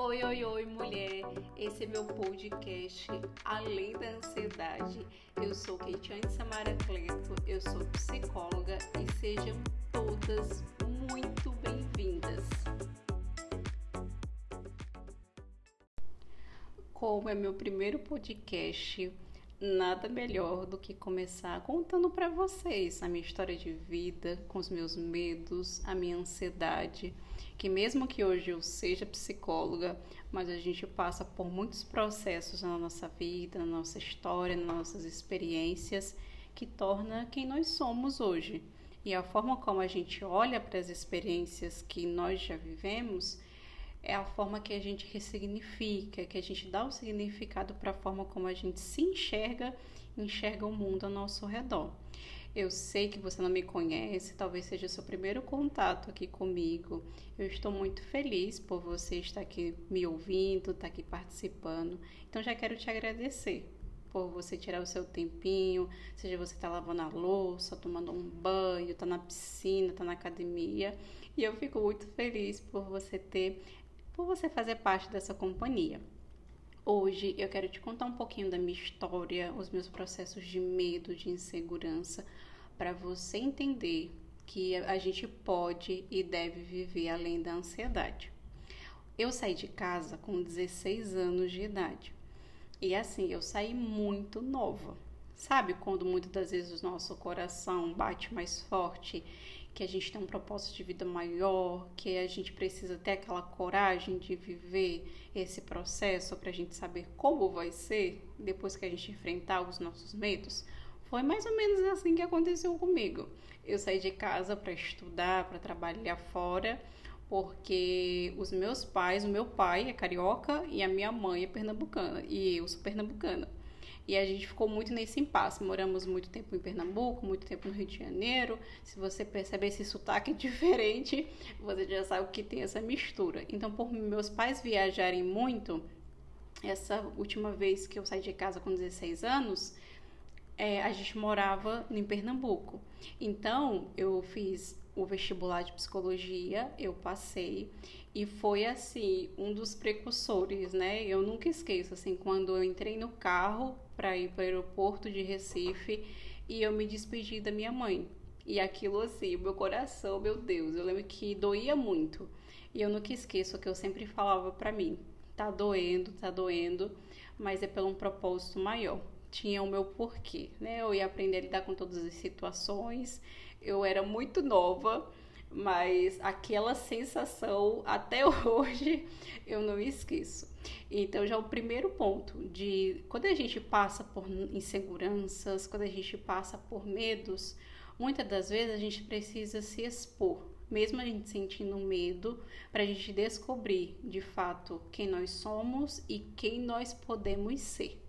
Oi, oi, oi, mulher! Esse é meu podcast Além da Ansiedade. Eu sou Keitiane Samara Cleto, eu sou psicóloga e sejam todas muito bem-vindas. Como é meu primeiro podcast, nada melhor do que começar contando para vocês a minha história de vida, com os meus medos, a minha ansiedade, que mesmo que hoje eu seja psicóloga, mas a gente passa por muitos processos na nossa vida, na nossa história, nas nossas experiências, que torna quem nós somos hoje. E a forma como a gente olha para as experiências que nós já vivemos é a forma que a gente ressignifica, que a gente dá o significado para a forma como a gente se enxerga, enxerga o mundo ao nosso redor. Eu sei que você não me conhece, talvez seja seu primeiro contato aqui comigo. Eu estou muito feliz por você estar aqui me ouvindo, estar aqui participando. Então já quero te agradecer por você tirar o seu tempinho, seja você está lavando a louça, tomando um banho, está na piscina, está na academia. E eu fico muito feliz por você ter por você fazer parte dessa companhia. Hoje eu quero te contar um pouquinho da minha história, os meus processos de medo, de insegurança, para você entender que a gente pode e deve viver além da ansiedade. Eu saí de casa com 16 anos de idade. E assim, eu saí muito nova. Sabe quando muitas das vezes o nosso coração bate mais forte que a gente tem um propósito de vida maior, que a gente precisa ter aquela coragem de viver esse processo para a gente saber como vai ser depois que a gente enfrentar os nossos medos. Foi mais ou menos assim que aconteceu comigo. Eu saí de casa para estudar, para trabalhar fora, porque os meus pais, o meu pai é carioca e a minha mãe é pernambucana, e eu sou pernambucana. E a gente ficou muito nesse impasse. Moramos muito tempo em Pernambuco, muito tempo no Rio de Janeiro. Se você perceber esse sotaque diferente, você já sabe que tem essa mistura. Então, por meus pais viajarem muito, essa última vez que eu saí de casa com 16 anos, é, a gente morava em Pernambuco. Então, eu fiz o vestibular de psicologia, eu passei e foi assim um dos precursores, né? Eu nunca esqueço assim quando eu entrei no carro para ir para o aeroporto de Recife e eu me despedi da minha mãe. E aquilo assim, meu coração, meu Deus, eu lembro que doía muito. E eu nunca esqueço que eu sempre falava para mim: tá doendo, tá doendo, mas é pelo um propósito maior tinha o meu porquê, né? Eu ia aprender a lidar com todas as situações. Eu era muito nova, mas aquela sensação até hoje eu não esqueço. Então já é o primeiro ponto de quando a gente passa por inseguranças, quando a gente passa por medos, muitas das vezes a gente precisa se expor, mesmo a gente sentindo medo, para a gente descobrir de fato quem nós somos e quem nós podemos ser.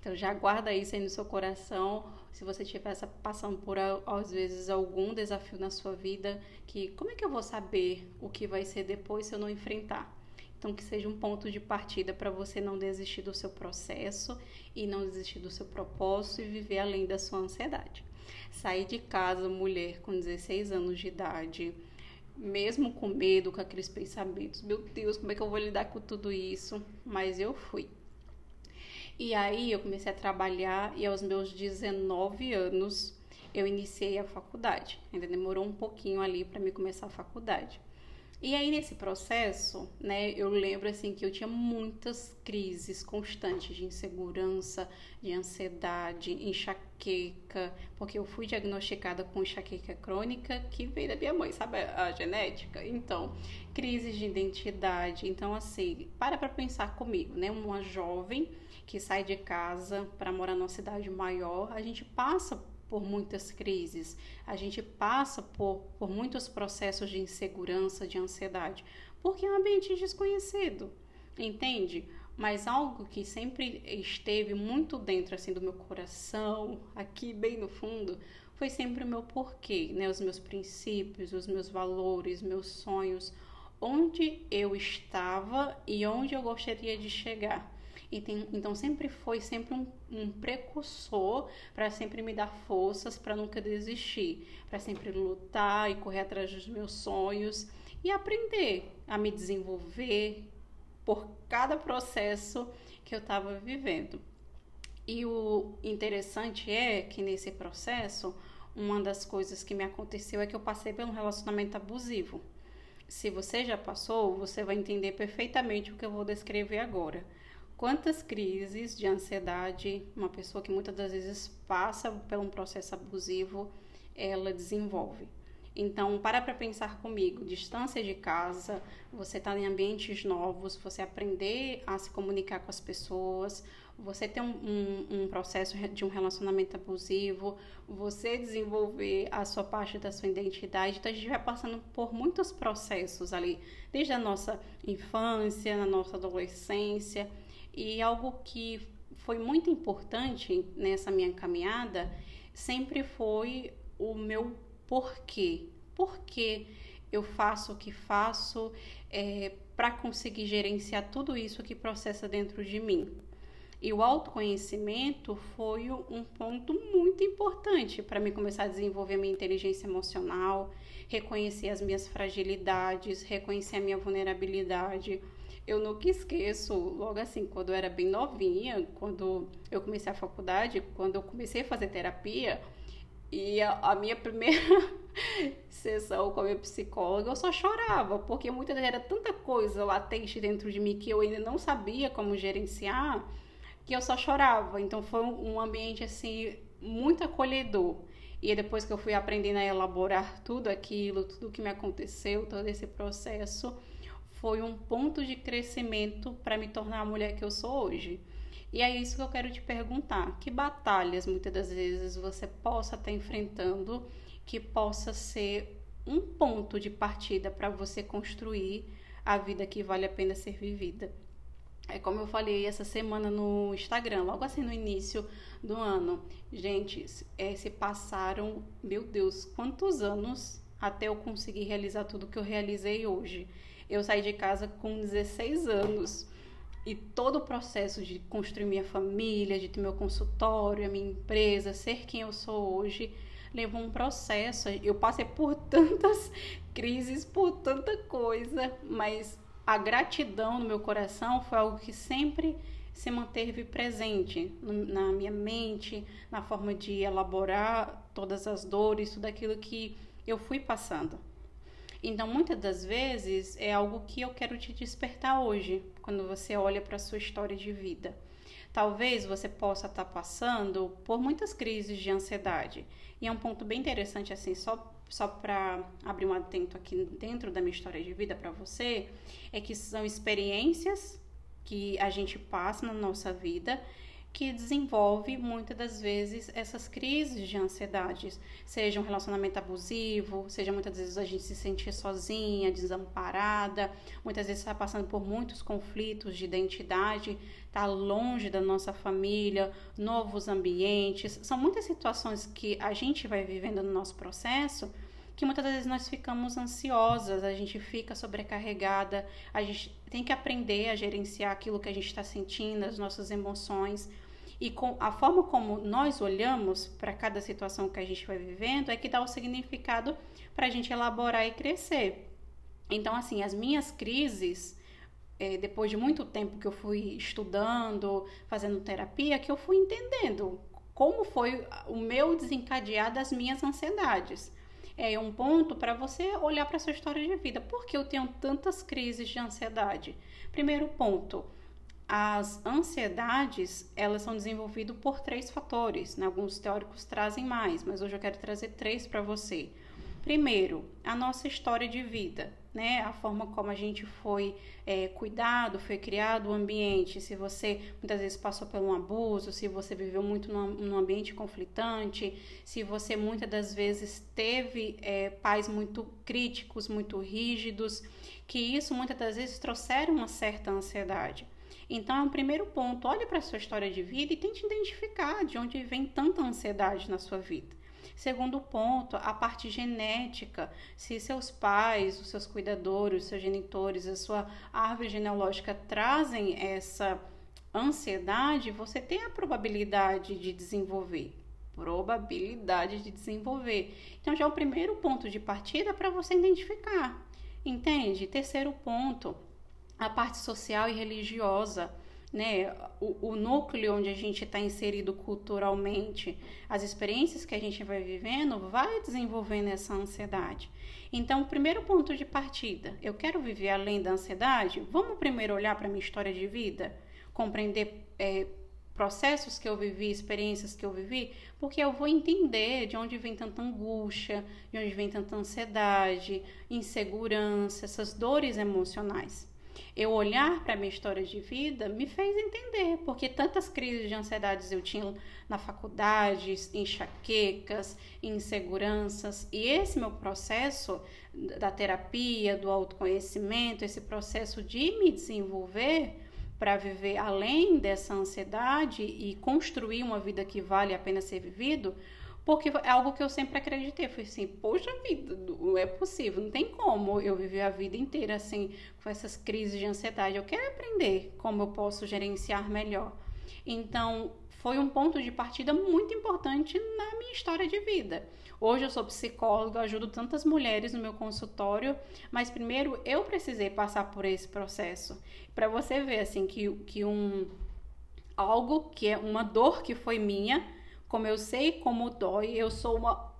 Então já guarda isso aí no seu coração. Se você estiver passando por às vezes algum desafio na sua vida, que como é que eu vou saber o que vai ser depois se eu não enfrentar? Então que seja um ponto de partida para você não desistir do seu processo e não desistir do seu propósito e viver além da sua ansiedade. Sair de casa, mulher com 16 anos de idade, mesmo com medo, com aqueles pensamentos, meu Deus, como é que eu vou lidar com tudo isso? Mas eu fui. E aí eu comecei a trabalhar e aos meus 19 anos eu iniciei a faculdade. Ainda demorou um pouquinho ali para me começar a faculdade. E aí nesse processo, né, eu lembro assim que eu tinha muitas crises constantes de insegurança, de ansiedade, enxaqueca, porque eu fui diagnosticada com enxaqueca crônica que veio da minha mãe, sabe a genética? Então, crises de identidade. Então assim, para para pensar comigo, né, uma jovem que sai de casa para morar numa cidade maior, a gente passa por muitas crises, a gente passa por, por muitos processos de insegurança, de ansiedade, porque é um ambiente desconhecido, entende? Mas algo que sempre esteve muito dentro assim do meu coração, aqui bem no fundo, foi sempre o meu porquê, né? Os meus princípios, os meus valores, meus sonhos, onde eu estava e onde eu gostaria de chegar. E tem, então sempre foi sempre um, um precursor para sempre me dar forças para nunca desistir, para sempre lutar e correr atrás dos meus sonhos e aprender a me desenvolver, por cada processo que eu estava vivendo. E o interessante é que nesse processo, uma das coisas que me aconteceu é que eu passei por um relacionamento abusivo. Se você já passou, você vai entender perfeitamente o que eu vou descrever agora. Quantas crises de ansiedade uma pessoa que muitas das vezes passa por um processo abusivo, ela desenvolve. Então, para para pensar comigo, distância de casa, você está em ambientes novos, você aprender a se comunicar com as pessoas, você ter um, um, um, processo de um relacionamento abusivo, você desenvolver a sua parte da sua identidade. Então, a gente vai passando por muitos processos ali, desde a nossa infância, na nossa adolescência. E algo que foi muito importante nessa minha caminhada sempre foi o meu porquê. Por que eu faço o que faço é, para conseguir gerenciar tudo isso que processa dentro de mim? E o autoconhecimento foi um ponto muito importante para mim começar a desenvolver minha inteligência emocional, reconhecer as minhas fragilidades, reconhecer a minha vulnerabilidade. Eu nunca esqueço, logo assim, quando eu era bem novinha, quando eu comecei a faculdade, quando eu comecei a fazer terapia, e a, a minha primeira sessão com a minha psicóloga, eu só chorava, porque muitas vezes era tanta coisa latente dentro de mim que eu ainda não sabia como gerenciar, que eu só chorava. Então foi um ambiente assim muito acolhedor. E depois que eu fui aprendendo a elaborar tudo aquilo, tudo que me aconteceu, todo esse processo, foi um ponto de crescimento para me tornar a mulher que eu sou hoje. E é isso que eu quero te perguntar: que batalhas muitas das vezes você possa estar enfrentando que possa ser um ponto de partida para você construir a vida que vale a pena ser vivida? É como eu falei essa semana no Instagram, logo assim no início do ano. Gente, é, se passaram, meu Deus, quantos anos até eu conseguir realizar tudo que eu realizei hoje. Eu saí de casa com 16 anos. E todo o processo de construir minha família, de ter meu consultório, a minha empresa, ser quem eu sou hoje, levou um processo. Eu passei por tantas crises, por tanta coisa, mas a gratidão no meu coração foi algo que sempre se manteve presente na minha mente, na forma de elaborar todas as dores, tudo aquilo que eu fui passando. Então, muitas das vezes é algo que eu quero te despertar hoje, quando você olha para a sua história de vida. Talvez você possa estar tá passando por muitas crises de ansiedade. E é um ponto bem interessante, assim, só, só para abrir um atento aqui dentro da minha história de vida para você, é que são experiências que a gente passa na nossa vida que desenvolve muitas das vezes essas crises de ansiedades, seja um relacionamento abusivo, seja muitas vezes a gente se sentir sozinha, desamparada, muitas vezes está passando por muitos conflitos de identidade, está longe da nossa família, novos ambientes, são muitas situações que a gente vai vivendo no nosso processo que muitas vezes nós ficamos ansiosas, a gente fica sobrecarregada, a gente tem que aprender a gerenciar aquilo que a gente está sentindo, as nossas emoções. E com a forma como nós olhamos para cada situação que a gente vai vivendo é que dá o significado para a gente elaborar e crescer. Então, assim, as minhas crises, é, depois de muito tempo que eu fui estudando, fazendo terapia, que eu fui entendendo como foi o meu desencadear das minhas ansiedades. É um ponto para você olhar para sua história de vida. Por que eu tenho tantas crises de ansiedade? Primeiro ponto, as ansiedades, elas são desenvolvidas por três fatores. Né? Alguns teóricos trazem mais, mas hoje eu quero trazer três para você. Primeiro, a nossa história de vida, né? A forma como a gente foi é, cuidado, foi criado o ambiente. Se você muitas vezes passou por um abuso, se você viveu muito num, num ambiente conflitante, se você muitas das vezes teve é, pais muito críticos, muito rígidos, que isso muitas das vezes trouxeram uma certa ansiedade. Então, é um primeiro ponto. Olhe para a sua história de vida e tente identificar de onde vem tanta ansiedade na sua vida. Segundo ponto, a parte genética. Se seus pais, os seus cuidadores, os seus genitores, a sua árvore genealógica trazem essa ansiedade, você tem a probabilidade de desenvolver. Probabilidade de desenvolver. Então, já é o primeiro ponto de partida para você identificar. Entende? Terceiro ponto a parte social e religiosa, né, o, o núcleo onde a gente está inserido culturalmente, as experiências que a gente vai vivendo, vai desenvolvendo essa ansiedade. Então, primeiro ponto de partida, eu quero viver além da ansiedade? Vamos primeiro olhar para a minha história de vida, compreender é, processos que eu vivi, experiências que eu vivi, porque eu vou entender de onde vem tanta angústia, de onde vem tanta ansiedade, insegurança, essas dores emocionais eu olhar para a minha história de vida me fez entender porque tantas crises de ansiedades eu tinha na faculdade, enxaquecas, inseguranças, e esse meu processo da terapia, do autoconhecimento, esse processo de me desenvolver para viver além dessa ansiedade e construir uma vida que vale a pena ser vivido, porque é algo que eu sempre acreditei. Foi assim, poxa vida, não é possível, não tem como eu viver a vida inteira assim, com essas crises de ansiedade. Eu quero aprender como eu posso gerenciar melhor. Então, foi um ponto de partida muito importante na minha história de vida. Hoje eu sou psicóloga, ajudo tantas mulheres no meu consultório, mas primeiro eu precisei passar por esse processo. Para você ver assim que, que um algo que é uma dor que foi minha, como eu sei como dói, eu sou uma,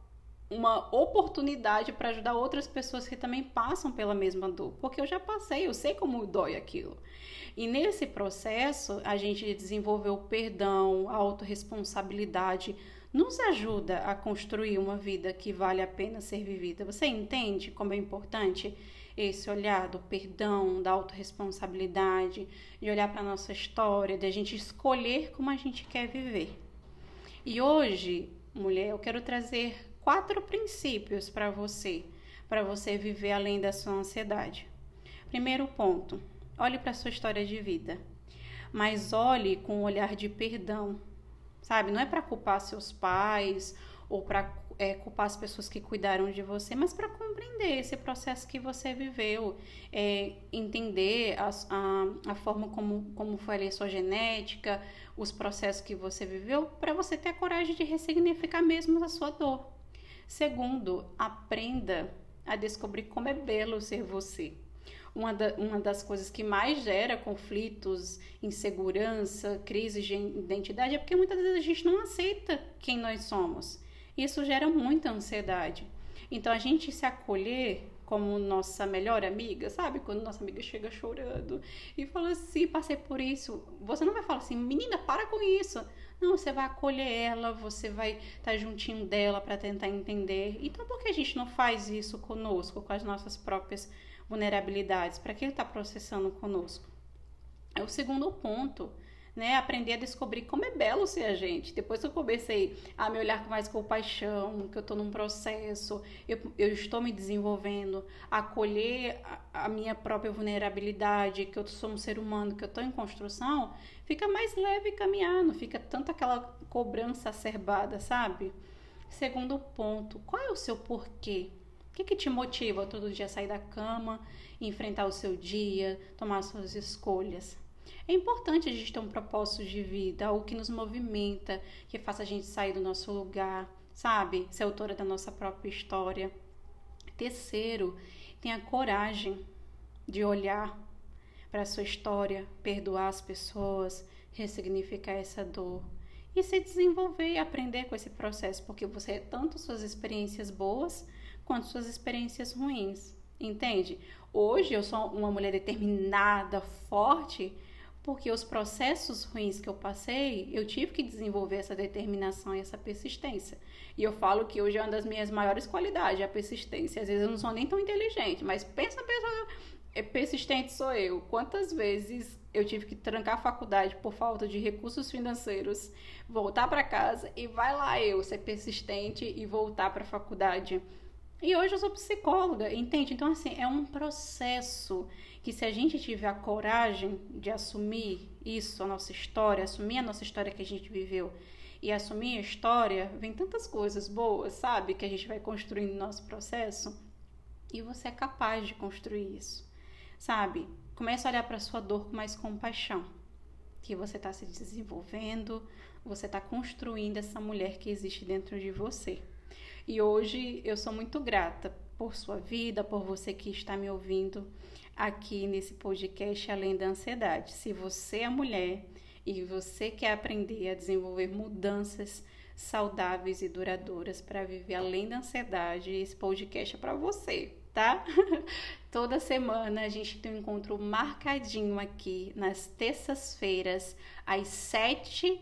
uma oportunidade para ajudar outras pessoas que também passam pela mesma dor, porque eu já passei, eu sei como dói aquilo. E nesse processo, a gente desenvolveu o perdão, a autorresponsabilidade, nos ajuda a construir uma vida que vale a pena ser vivida. Você entende como é importante esse olhar do perdão, da autorresponsabilidade, de olhar para a nossa história, de a gente escolher como a gente quer viver. E hoje, mulher, eu quero trazer quatro princípios para você, para você viver além da sua ansiedade. Primeiro ponto: olhe para a sua história de vida, mas olhe com um olhar de perdão. Sabe, não é para culpar seus pais ou para é, culpar as pessoas que cuidaram de você, mas para compreender esse processo que você viveu, é, entender a, a, a, forma como, como foi ali a sua genética, os processos que você viveu, para você ter a coragem de ressignificar mesmo a sua dor. Segundo, aprenda a descobrir como é belo ser você. Uma, da, uma das coisas que mais gera conflitos, insegurança, crises de identidade é porque muitas vezes a gente não aceita quem nós somos. Isso gera muita ansiedade. Então, a gente se acolher como nossa melhor amiga, sabe? Quando nossa amiga chega chorando e fala assim: passei por isso. Você não vai falar assim, menina, para com isso. Não, você vai acolher ela, você vai estar tá juntinho dela para tentar entender. Então, por que a gente não faz isso conosco, com as nossas próprias vulnerabilidades? Para que ele está processando conosco? É o segundo ponto né? Aprender a descobrir como é belo ser a gente. Depois que eu comecei a me olhar com mais compaixão, que eu estou num processo, eu, eu, estou me desenvolvendo, acolher a, a, minha própria vulnerabilidade, que eu sou um ser humano, que eu estou em construção, fica mais leve caminhar, não fica tanto aquela cobrança acerbada, sabe? Segundo ponto, qual é o seu porquê? O que, que te motiva todo dia a sair da cama, enfrentar o seu dia, tomar suas escolhas? É importante a gente ter um propósito de vida, algo que nos movimenta, que faça a gente sair do nosso lugar, sabe? Ser autora da nossa própria história. Terceiro, tenha coragem de olhar para a sua história, perdoar as pessoas, ressignificar essa dor e se desenvolver e aprender com esse processo, porque você é tanto suas experiências boas quanto suas experiências ruins, entende? Hoje eu sou uma mulher determinada, forte, porque os processos ruins que eu passei, eu tive que desenvolver essa determinação e essa persistência. E eu falo que hoje é uma das minhas maiores qualidades, a persistência. Às vezes eu não sou nem tão inteligente, mas pensa a pessoa é persistente sou eu. Quantas vezes eu tive que trancar a faculdade por falta de recursos financeiros, voltar para casa e vai lá eu ser persistente e voltar para a faculdade. E hoje eu sou psicóloga, entende? Então assim, é um processo que se a gente tiver a coragem de assumir isso, a nossa história, assumir a nossa história que a gente viveu e assumir a história, vem tantas coisas boas, sabe? Que a gente vai construindo no nosso processo e você é capaz de construir isso, sabe? Comece a olhar para sua dor com mais compaixão, que você está se desenvolvendo, você está construindo essa mulher que existe dentro de você. E hoje eu sou muito grata por sua vida, por você que está me ouvindo. aqui nesse podcast Além da Ansiedade. Se você é mulher e você quer aprender a desenvolver mudanças saudáveis e duradouras para viver além da ansiedade, esse podcast é para você, tá? Toda semana a gente tem um encontro marcadinho aqui nas terças-feiras, às sete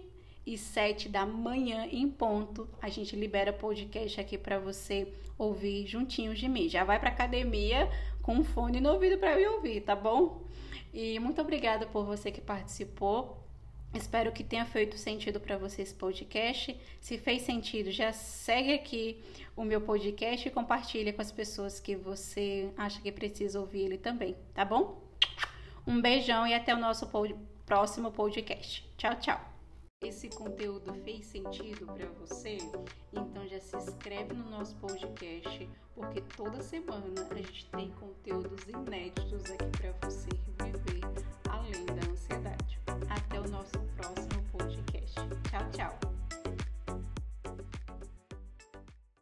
e sete da manhã em ponto. A gente libera podcast aqui para você ouvir juntinhos de mim. Já vai para academia com um fone no ouvido para eu ouvir, tá bom? E muito obrigada por você que participou. Espero que tenha feito sentido para você esse podcast. Se fez sentido, já segue aqui o meu podcast e compartilha com as pessoas que você acha que precisa ouvir ele também, tá bom? Um beijão e até o nosso pod próximo podcast. Tchau, tchau. Esse conteúdo fez sentido para você? Então já se inscreve no nosso podcast, porque toda semana a gente tem conteúdos inéditos aqui para você viver além da ansiedade. Até o nosso próximo podcast. Tchau, tchau.